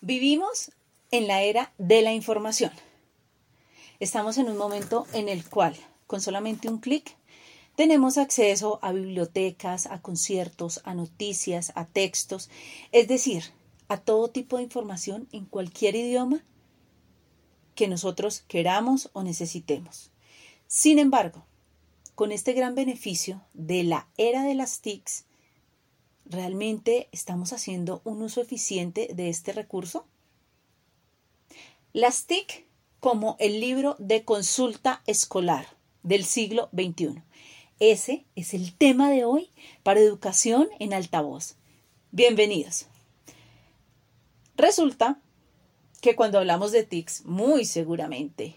Vivimos en la era de la información. Estamos en un momento en el cual, con solamente un clic, tenemos acceso a bibliotecas, a conciertos, a noticias, a textos, es decir, a todo tipo de información en cualquier idioma que nosotros queramos o necesitemos. Sin embargo, con este gran beneficio de la era de las TICs, ¿realmente estamos haciendo un uso eficiente de este recurso? Las TIC como el libro de consulta escolar del siglo XXI. Ese es el tema de hoy para educación en altavoz. Bienvenidos. Resulta que cuando hablamos de TICs, muy seguramente,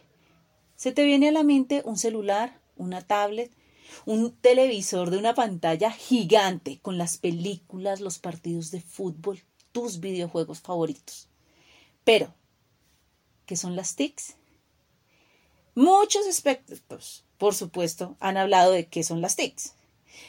se te viene a la mente un celular, una tablet, un televisor de una pantalla gigante con las películas, los partidos de fútbol, tus videojuegos favoritos. Pero, ¿qué son las TICs? Muchos expertos, por supuesto, han hablado de qué son las TICs.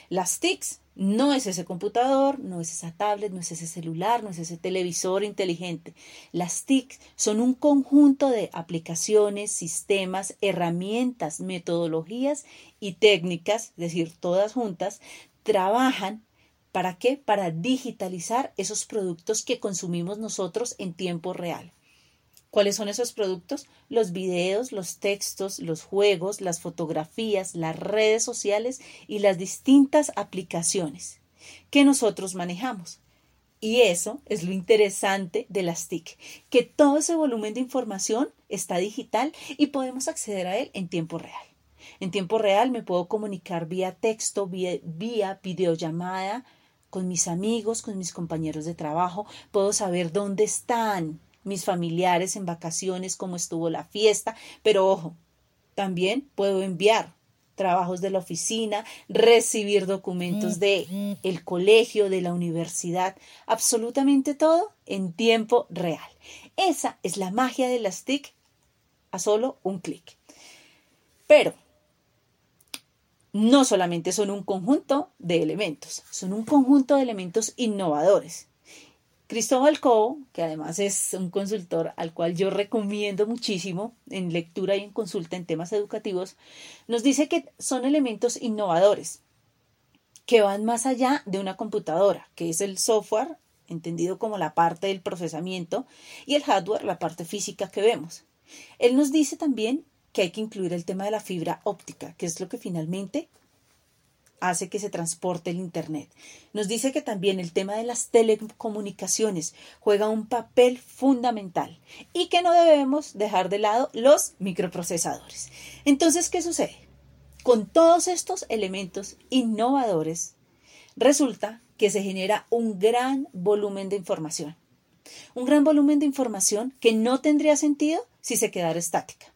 Las TICs no es ese computador, no es esa tablet, no es ese celular, no es ese televisor inteligente. Las TIC son un conjunto de aplicaciones, sistemas, herramientas, metodologías y técnicas, es decir, todas juntas, trabajan ¿para qué? Para digitalizar esos productos que consumimos nosotros en tiempo real. ¿Cuáles son esos productos? Los videos, los textos, los juegos, las fotografías, las redes sociales y las distintas aplicaciones que nosotros manejamos. Y eso es lo interesante de las TIC, que todo ese volumen de información está digital y podemos acceder a él en tiempo real. En tiempo real me puedo comunicar vía texto, vía, vía videollamada con mis amigos, con mis compañeros de trabajo, puedo saber dónde están, mis familiares en vacaciones, cómo estuvo la fiesta, pero ojo, también puedo enviar trabajos de la oficina, recibir documentos de el colegio, de la universidad, absolutamente todo en tiempo real. Esa es la magia de las TIC a solo un clic. Pero no solamente son un conjunto de elementos, son un conjunto de elementos innovadores. Cristóbal Cobo, que además es un consultor al cual yo recomiendo muchísimo en lectura y en consulta en temas educativos, nos dice que son elementos innovadores que van más allá de una computadora, que es el software, entendido como la parte del procesamiento, y el hardware, la parte física que vemos. Él nos dice también que hay que incluir el tema de la fibra óptica, que es lo que finalmente hace que se transporte el Internet. Nos dice que también el tema de las telecomunicaciones juega un papel fundamental y que no debemos dejar de lado los microprocesadores. Entonces, ¿qué sucede? Con todos estos elementos innovadores, resulta que se genera un gran volumen de información. Un gran volumen de información que no tendría sentido si se quedara estática.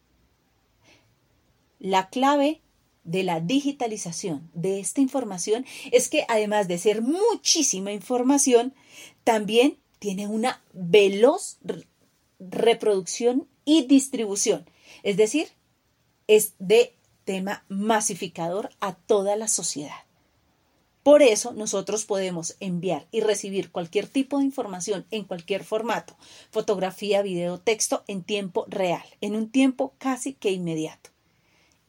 La clave de la digitalización de esta información es que además de ser muchísima información, también tiene una veloz reproducción y distribución. Es decir, es de tema masificador a toda la sociedad. Por eso nosotros podemos enviar y recibir cualquier tipo de información en cualquier formato, fotografía, video, texto, en tiempo real, en un tiempo casi que inmediato.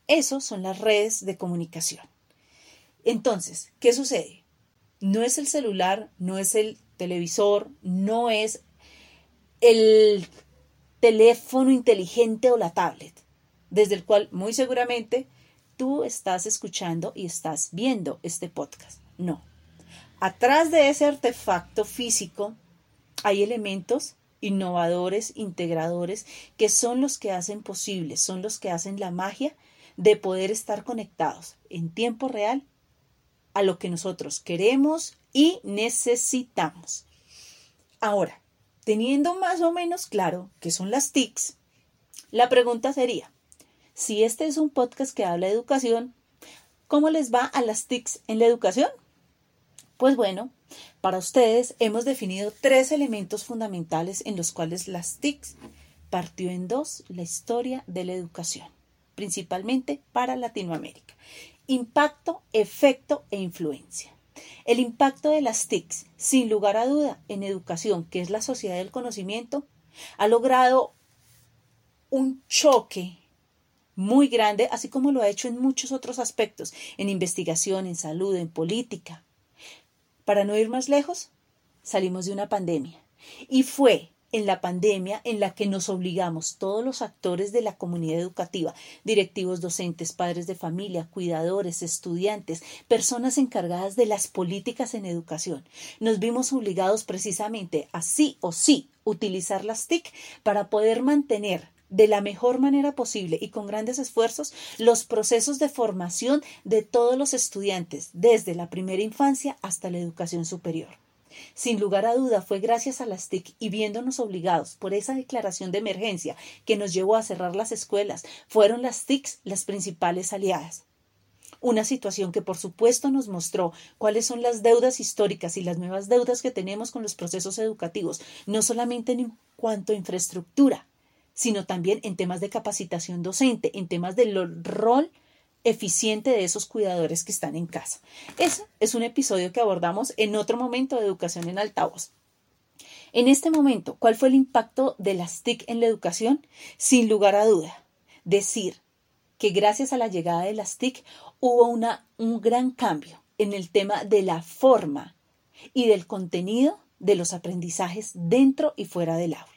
Esos son las redes de comunicación. Entonces, ¿qué sucede? No es el celular, no es el televisor, no es el teléfono inteligente o la tablet, desde el cual muy seguramente tú estás escuchando y estás viendo este podcast. No. Atrás de ese artefacto físico hay elementos innovadores, integradores, que son los que hacen posible, son los que hacen la magia de poder estar conectados en tiempo real a lo que nosotros queremos y necesitamos. Ahora, teniendo más o menos claro qué son las TICs, la pregunta sería, si este es un podcast que habla de educación, ¿cómo les va a las TICs en la educación? Pues bueno, para ustedes hemos definido tres elementos fundamentales en los cuales las TICs partió en dos la historia de la educación. Principalmente para Latinoamérica. Impacto, efecto e influencia. El impacto de las TICs, sin lugar a duda, en educación, que es la sociedad del conocimiento, ha logrado un choque muy grande, así como lo ha hecho en muchos otros aspectos, en investigación, en salud, en política. Para no ir más lejos, salimos de una pandemia. Y fue en la pandemia en la que nos obligamos todos los actores de la comunidad educativa, directivos docentes, padres de familia, cuidadores, estudiantes, personas encargadas de las políticas en educación, nos vimos obligados precisamente a sí o sí utilizar las TIC para poder mantener de la mejor manera posible y con grandes esfuerzos los procesos de formación de todos los estudiantes, desde la primera infancia hasta la educación superior. Sin lugar a duda fue gracias a las TIC y viéndonos obligados por esa declaración de emergencia que nos llevó a cerrar las escuelas, fueron las TICs las principales aliadas. Una situación que por supuesto nos mostró cuáles son las deudas históricas y las nuevas deudas que tenemos con los procesos educativos, no solamente en cuanto a infraestructura, sino también en temas de capacitación docente, en temas del rol eficiente de esos cuidadores que están en casa. Ese es un episodio que abordamos en otro momento de educación en altavoz. En este momento, ¿cuál fue el impacto de las TIC en la educación? Sin lugar a duda, decir que gracias a la llegada de las TIC hubo una, un gran cambio en el tema de la forma y del contenido de los aprendizajes dentro y fuera del aula.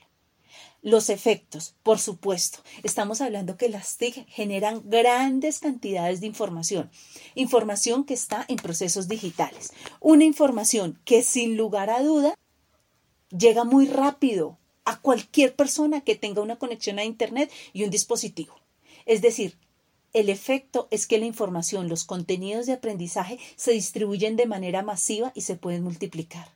Los efectos, por supuesto. Estamos hablando que las TIC generan grandes cantidades de información. Información que está en procesos digitales. Una información que sin lugar a duda llega muy rápido a cualquier persona que tenga una conexión a Internet y un dispositivo. Es decir, el efecto es que la información, los contenidos de aprendizaje se distribuyen de manera masiva y se pueden multiplicar.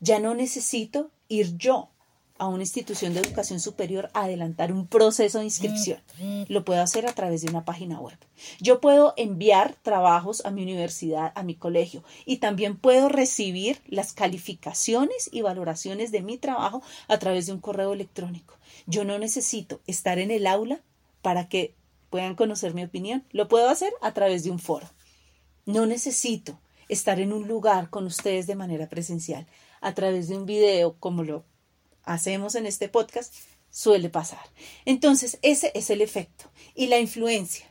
Ya no necesito ir yo a una institución de educación superior a adelantar un proceso de inscripción. Lo puedo hacer a través de una página web. Yo puedo enviar trabajos a mi universidad, a mi colegio, y también puedo recibir las calificaciones y valoraciones de mi trabajo a través de un correo electrónico. Yo no necesito estar en el aula para que puedan conocer mi opinión. Lo puedo hacer a través de un foro. No necesito estar en un lugar con ustedes de manera presencial a través de un video como lo hacemos en este podcast suele pasar. Entonces, ese es el efecto. Y la influencia.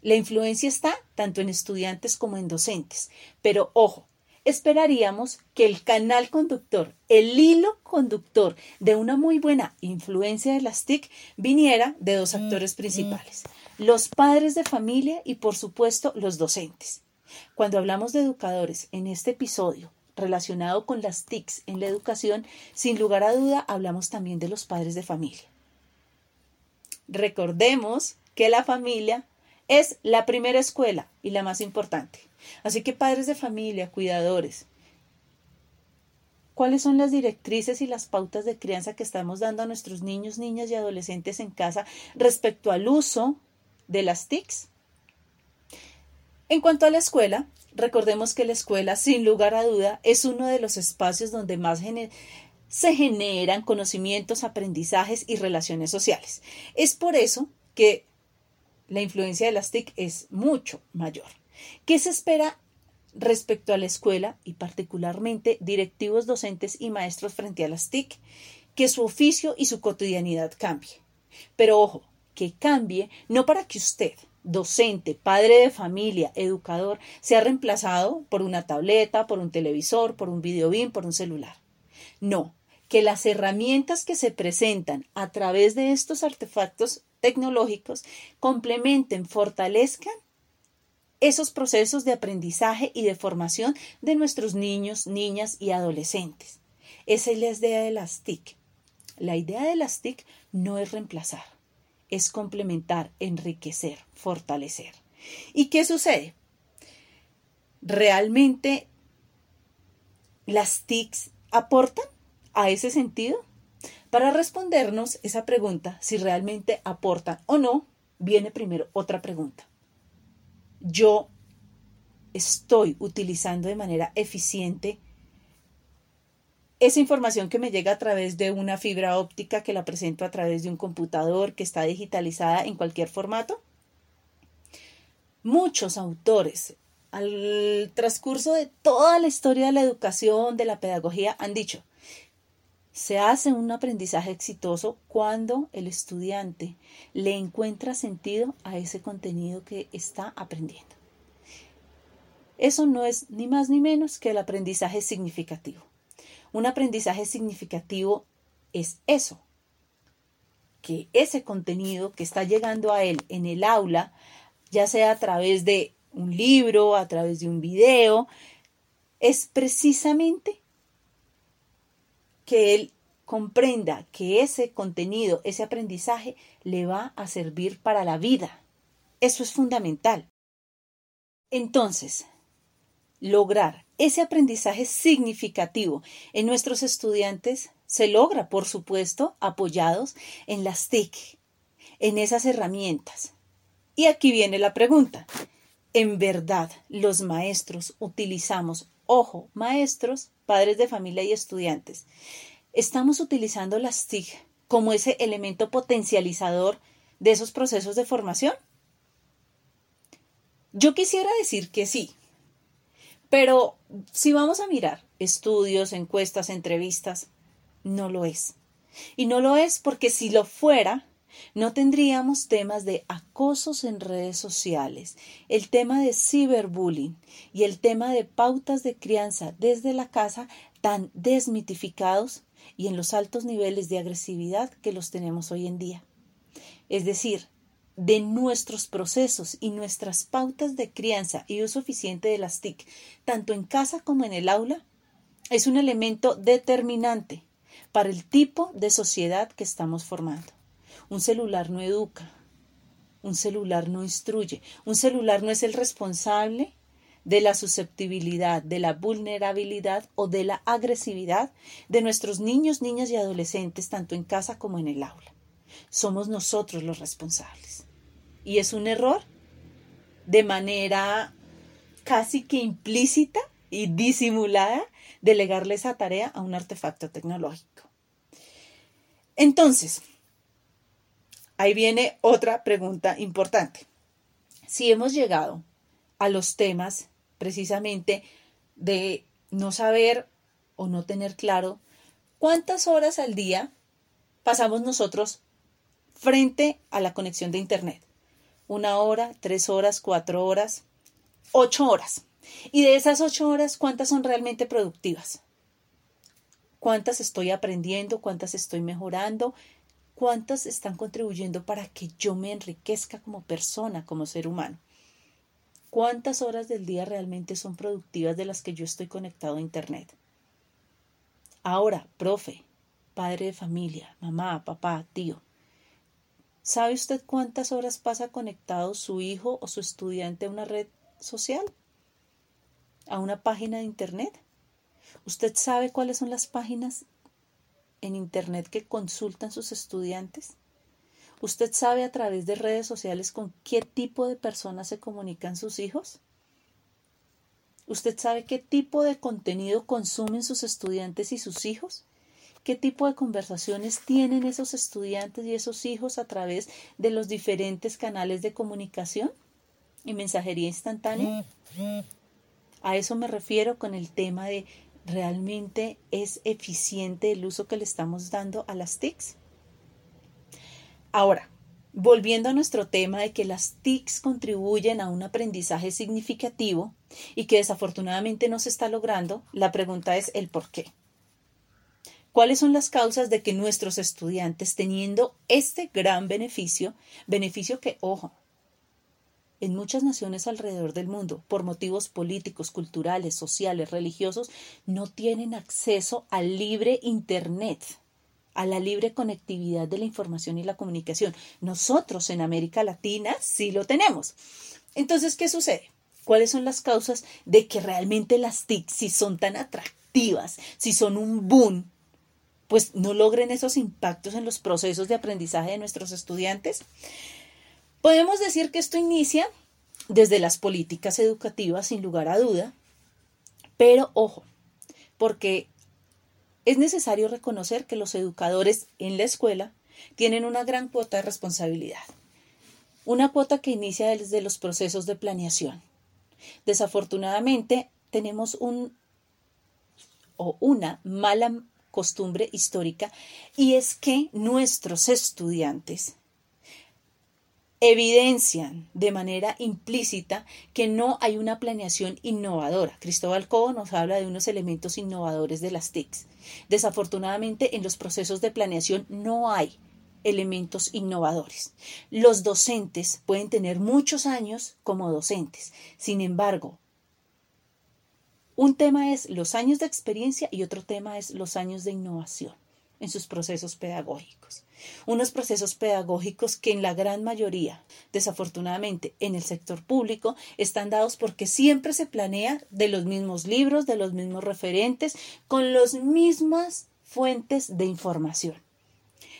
La influencia está tanto en estudiantes como en docentes. Pero ojo, esperaríamos que el canal conductor, el hilo conductor de una muy buena influencia de las TIC viniera de dos actores principales, los padres de familia y por supuesto los docentes. Cuando hablamos de educadores en este episodio relacionado con las TICs en la educación, sin lugar a duda hablamos también de los padres de familia. Recordemos que la familia es la primera escuela y la más importante. Así que padres de familia, cuidadores, ¿cuáles son las directrices y las pautas de crianza que estamos dando a nuestros niños, niñas y adolescentes en casa respecto al uso de las TICs? En cuanto a la escuela, Recordemos que la escuela, sin lugar a duda, es uno de los espacios donde más se generan conocimientos, aprendizajes y relaciones sociales. Es por eso que la influencia de las TIC es mucho mayor. ¿Qué se espera respecto a la escuela y particularmente directivos docentes y maestros frente a las TIC? Que su oficio y su cotidianidad cambie. Pero ojo, que cambie no para que usted docente, padre de familia, educador, sea reemplazado por una tableta, por un televisor, por un videobin, por un celular. No, que las herramientas que se presentan a través de estos artefactos tecnológicos complementen, fortalezcan esos procesos de aprendizaje y de formación de nuestros niños, niñas y adolescentes. Esa es la idea de las TIC. La idea de las TIC no es reemplazar es complementar, enriquecer, fortalecer. ¿Y qué sucede? ¿Realmente las TICs aportan a ese sentido? Para respondernos esa pregunta, si realmente aportan o no, viene primero otra pregunta. Yo estoy utilizando de manera eficiente esa información que me llega a través de una fibra óptica que la presento a través de un computador que está digitalizada en cualquier formato? muchos autores al transcurso de toda la historia de la educación, de la pedagogía, han dicho, se hace un aprendizaje exitoso cuando el estudiante le encuentra sentido a ese contenido que está aprendiendo. Eso no es ni más ni menos que el aprendizaje significativo. Un aprendizaje significativo es eso, que ese contenido que está llegando a él en el aula, ya sea a través de un libro, a través de un video, es precisamente que él comprenda que ese contenido, ese aprendizaje le va a servir para la vida. Eso es fundamental. Entonces, lograr ese aprendizaje significativo en nuestros estudiantes se logra, por supuesto, apoyados en las TIC, en esas herramientas. Y aquí viene la pregunta. ¿En verdad los maestros utilizamos, ojo, maestros, padres de familia y estudiantes, estamos utilizando las TIC como ese elemento potencializador de esos procesos de formación? Yo quisiera decir que sí, pero si vamos a mirar estudios, encuestas, entrevistas, no lo es. Y no lo es porque si lo fuera, no tendríamos temas de acosos en redes sociales, el tema de ciberbullying y el tema de pautas de crianza desde la casa tan desmitificados y en los altos niveles de agresividad que los tenemos hoy en día. Es decir, de nuestros procesos y nuestras pautas de crianza y uso eficiente de las TIC, tanto en casa como en el aula, es un elemento determinante para el tipo de sociedad que estamos formando. Un celular no educa, un celular no instruye, un celular no es el responsable de la susceptibilidad, de la vulnerabilidad o de la agresividad de nuestros niños, niñas y adolescentes, tanto en casa como en el aula. Somos nosotros los responsables. Y es un error de manera casi que implícita y disimulada delegarle esa tarea a un artefacto tecnológico. Entonces, ahí viene otra pregunta importante. Si hemos llegado a los temas precisamente de no saber o no tener claro cuántas horas al día pasamos nosotros frente a la conexión de Internet. Una hora, tres horas, cuatro horas, ocho horas. Y de esas ocho horas, ¿cuántas son realmente productivas? ¿Cuántas estoy aprendiendo? ¿Cuántas estoy mejorando? ¿Cuántas están contribuyendo para que yo me enriquezca como persona, como ser humano? ¿Cuántas horas del día realmente son productivas de las que yo estoy conectado a Internet? Ahora, profe, padre de familia, mamá, papá, tío, ¿sabe usted cuántas horas pasa conectado su hijo o su estudiante a una red social? ¿A una página de Internet? ¿Usted sabe cuáles son las páginas en Internet que consultan sus estudiantes? ¿Usted sabe a través de redes sociales con qué tipo de personas se comunican sus hijos? ¿Usted sabe qué tipo de contenido consumen sus estudiantes y sus hijos? ¿Qué tipo de conversaciones tienen esos estudiantes y esos hijos a través de los diferentes canales de comunicación y mensajería instantánea? A eso me refiero con el tema de realmente es eficiente el uso que le estamos dando a las TICs. Ahora, volviendo a nuestro tema de que las TICs contribuyen a un aprendizaje significativo y que desafortunadamente no se está logrando, la pregunta es el por qué. ¿Cuáles son las causas de que nuestros estudiantes, teniendo este gran beneficio, beneficio que, ojo, en muchas naciones alrededor del mundo, por motivos políticos, culturales, sociales, religiosos, no tienen acceso al libre Internet? a la libre conectividad de la información y la comunicación. Nosotros en América Latina sí lo tenemos. Entonces, ¿qué sucede? ¿Cuáles son las causas de que realmente las TIC, si son tan atractivas, si son un boom, pues no logren esos impactos en los procesos de aprendizaje de nuestros estudiantes? Podemos decir que esto inicia desde las políticas educativas, sin lugar a duda, pero ojo, porque es necesario reconocer que los educadores en la escuela tienen una gran cuota de responsabilidad. Una cuota que inicia desde los procesos de planeación. Desafortunadamente, tenemos un o una mala costumbre histórica y es que nuestros estudiantes evidencian de manera implícita que no hay una planeación innovadora. Cristóbal Cobo nos habla de unos elementos innovadores de las TICs. Desafortunadamente, en los procesos de planeación no hay elementos innovadores. Los docentes pueden tener muchos años como docentes. Sin embargo, un tema es los años de experiencia y otro tema es los años de innovación en sus procesos pedagógicos. Unos procesos pedagógicos que en la gran mayoría, desafortunadamente, en el sector público están dados porque siempre se planea de los mismos libros, de los mismos referentes, con las mismas fuentes de información.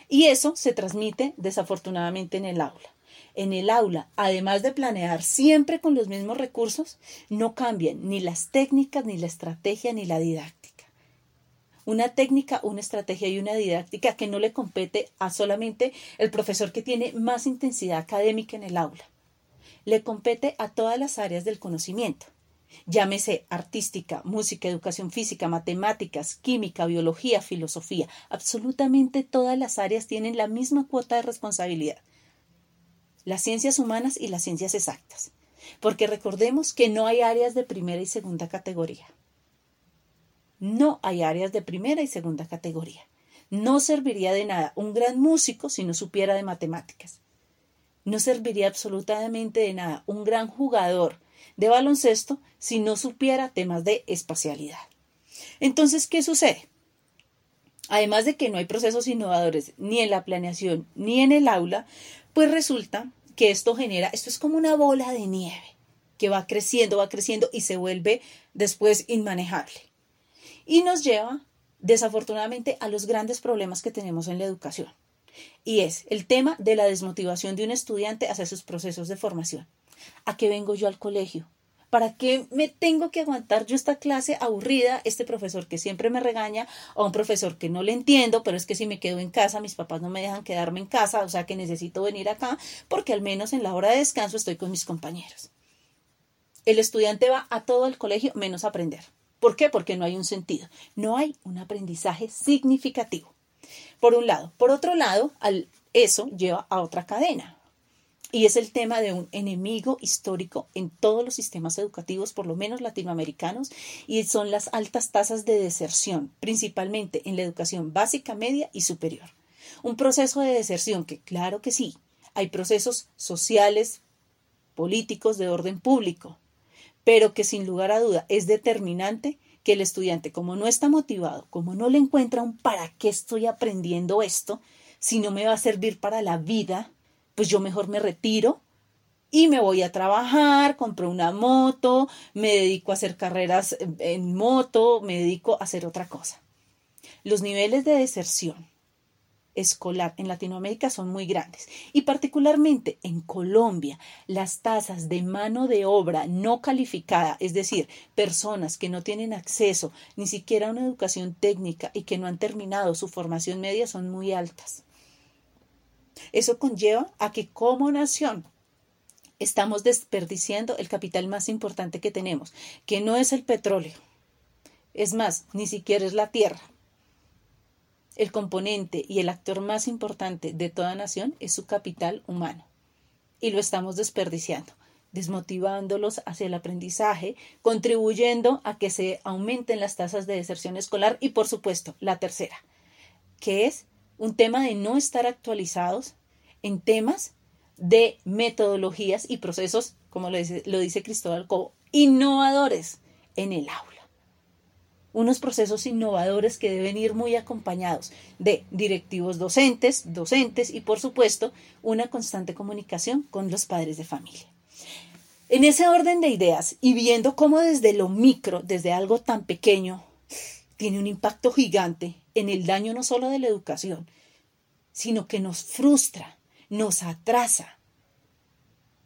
Y eso se transmite desafortunadamente en el aula. En el aula, además de planear siempre con los mismos recursos, no cambian ni las técnicas, ni la estrategia, ni la didáctica una técnica, una estrategia y una didáctica que no le compete a solamente el profesor que tiene más intensidad académica en el aula. Le compete a todas las áreas del conocimiento. Llámese artística, música, educación física, matemáticas, química, biología, filosofía. Absolutamente todas las áreas tienen la misma cuota de responsabilidad. Las ciencias humanas y las ciencias exactas. Porque recordemos que no hay áreas de primera y segunda categoría. No hay áreas de primera y segunda categoría. No serviría de nada un gran músico si no supiera de matemáticas. No serviría absolutamente de nada un gran jugador de baloncesto si no supiera temas de espacialidad. Entonces, ¿qué sucede? Además de que no hay procesos innovadores ni en la planeación ni en el aula, pues resulta que esto genera, esto es como una bola de nieve que va creciendo, va creciendo y se vuelve después inmanejable y nos lleva desafortunadamente a los grandes problemas que tenemos en la educación. Y es el tema de la desmotivación de un estudiante hacia sus procesos de formación. ¿A qué vengo yo al colegio? ¿Para qué me tengo que aguantar yo esta clase aburrida, este profesor que siempre me regaña, o un profesor que no le entiendo, pero es que si me quedo en casa, mis papás no me dejan quedarme en casa, o sea que necesito venir acá, porque al menos en la hora de descanso estoy con mis compañeros. El estudiante va a todo el colegio menos aprender. ¿Por qué? Porque no hay un sentido. No hay un aprendizaje significativo. Por un lado. Por otro lado, eso lleva a otra cadena. Y es el tema de un enemigo histórico en todos los sistemas educativos, por lo menos latinoamericanos, y son las altas tasas de deserción, principalmente en la educación básica, media y superior. Un proceso de deserción que, claro que sí, hay procesos sociales, políticos de orden público, pero que sin lugar a duda es determinante que el estudiante, como no está motivado, como no le encuentra un para qué estoy aprendiendo esto, si no me va a servir para la vida, pues yo mejor me retiro y me voy a trabajar, compro una moto, me dedico a hacer carreras en moto, me dedico a hacer otra cosa. Los niveles de deserción escolar en Latinoamérica son muy grandes y particularmente en Colombia las tasas de mano de obra no calificada, es decir, personas que no tienen acceso ni siquiera a una educación técnica y que no han terminado su formación media son muy altas. Eso conlleva a que como nación estamos desperdiciando el capital más importante que tenemos, que no es el petróleo. Es más, ni siquiera es la tierra el componente y el actor más importante de toda nación es su capital humano. Y lo estamos desperdiciando, desmotivándolos hacia el aprendizaje, contribuyendo a que se aumenten las tasas de deserción escolar y, por supuesto, la tercera, que es un tema de no estar actualizados en temas de metodologías y procesos, como lo dice, Cristóbal Cobo, innovadores en el aula unos procesos innovadores que deben ir muy acompañados de directivos docentes, docentes y por supuesto una constante comunicación con los padres de familia. En ese orden de ideas y viendo cómo desde lo micro, desde algo tan pequeño, tiene un impacto gigante en el daño no solo de la educación, sino que nos frustra, nos atrasa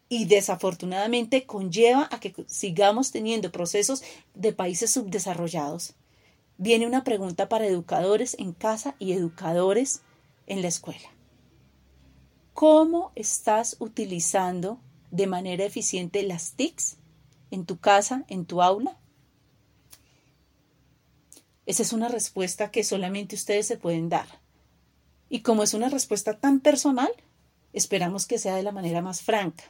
y desafortunadamente conlleva a que sigamos teniendo procesos de países subdesarrollados. Viene una pregunta para educadores en casa y educadores en la escuela. ¿Cómo estás utilizando de manera eficiente las TICs en tu casa, en tu aula? Esa es una respuesta que solamente ustedes se pueden dar. Y como es una respuesta tan personal, esperamos que sea de la manera más franca.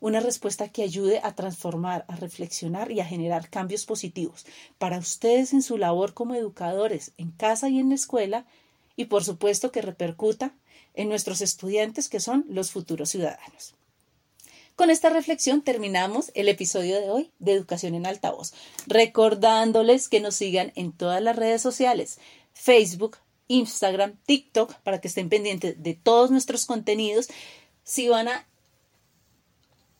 Una respuesta que ayude a transformar, a reflexionar y a generar cambios positivos para ustedes en su labor como educadores, en casa y en la escuela, y por supuesto que repercuta en nuestros estudiantes que son los futuros ciudadanos. Con esta reflexión terminamos el episodio de hoy de Educación en Altavoz, recordándoles que nos sigan en todas las redes sociales, Facebook, Instagram, TikTok, para que estén pendientes de todos nuestros contenidos. Si van a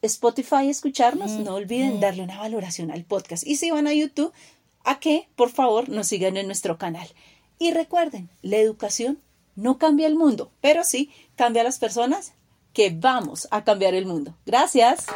Spotify a escucharnos, no olviden darle una valoración al podcast. Y si van a YouTube, a que por favor nos sigan en nuestro canal. Y recuerden, la educación no cambia el mundo, pero sí cambia a las personas que vamos a cambiar el mundo. Gracias.